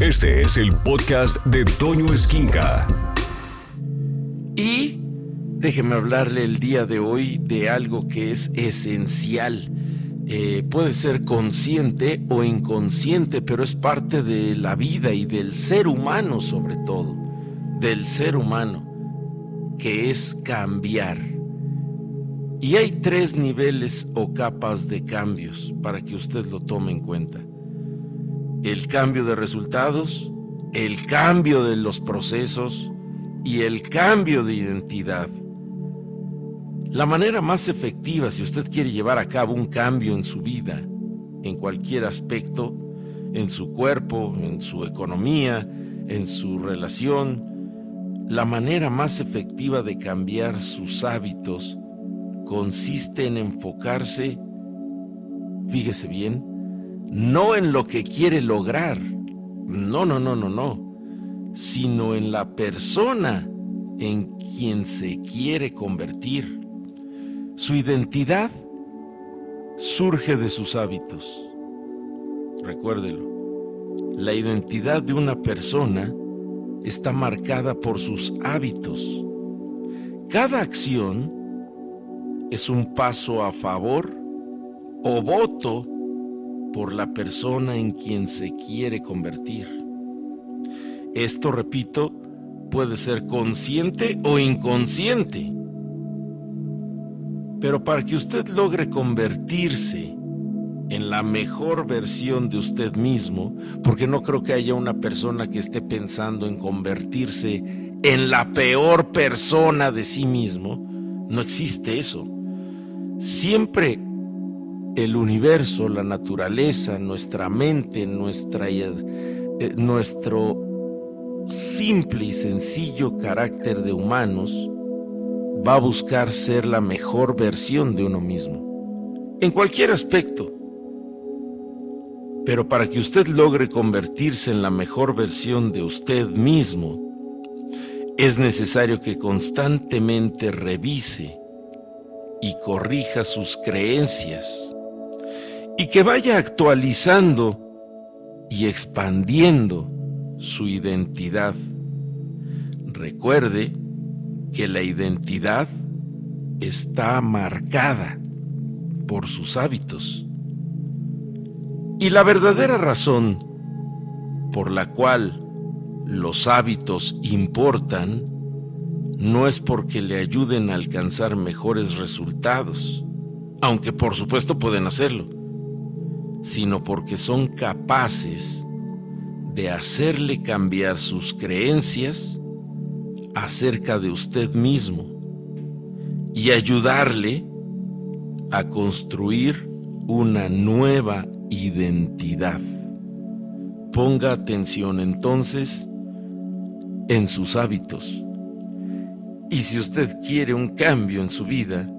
Este es el podcast de Toño Esquinca. Y déjeme hablarle el día de hoy de algo que es esencial. Eh, puede ser consciente o inconsciente, pero es parte de la vida y del ser humano sobre todo, del ser humano, que es cambiar. Y hay tres niveles o capas de cambios para que usted lo tome en cuenta el cambio de resultados, el cambio de los procesos y el cambio de identidad. La manera más efectiva si usted quiere llevar a cabo un cambio en su vida, en cualquier aspecto, en su cuerpo, en su economía, en su relación, la manera más efectiva de cambiar sus hábitos consiste en enfocarse, fíjese bien, no en lo que quiere lograr, no, no, no, no, no, sino en la persona en quien se quiere convertir. Su identidad surge de sus hábitos. Recuérdelo, la identidad de una persona está marcada por sus hábitos. Cada acción es un paso a favor o voto por la persona en quien se quiere convertir. Esto, repito, puede ser consciente o inconsciente. Pero para que usted logre convertirse en la mejor versión de usted mismo, porque no creo que haya una persona que esté pensando en convertirse en la peor persona de sí mismo, no existe eso. Siempre el universo, la naturaleza, nuestra mente, nuestra, eh, nuestro simple y sencillo carácter de humanos va a buscar ser la mejor versión de uno mismo, en cualquier aspecto. Pero para que usted logre convertirse en la mejor versión de usted mismo, es necesario que constantemente revise y corrija sus creencias y que vaya actualizando y expandiendo su identidad. Recuerde que la identidad está marcada por sus hábitos. Y la verdadera razón por la cual los hábitos importan no es porque le ayuden a alcanzar mejores resultados, aunque por supuesto pueden hacerlo sino porque son capaces de hacerle cambiar sus creencias acerca de usted mismo y ayudarle a construir una nueva identidad. Ponga atención entonces en sus hábitos. Y si usted quiere un cambio en su vida,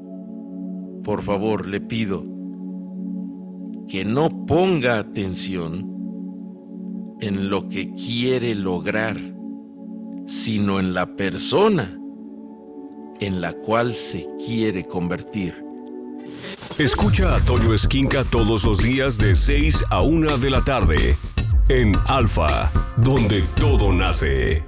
por favor le pido que no ponga atención en lo que quiere lograr, sino en la persona en la cual se quiere convertir. Escucha a Toño Esquinca todos los días de 6 a 1 de la tarde en Alfa, donde todo nace.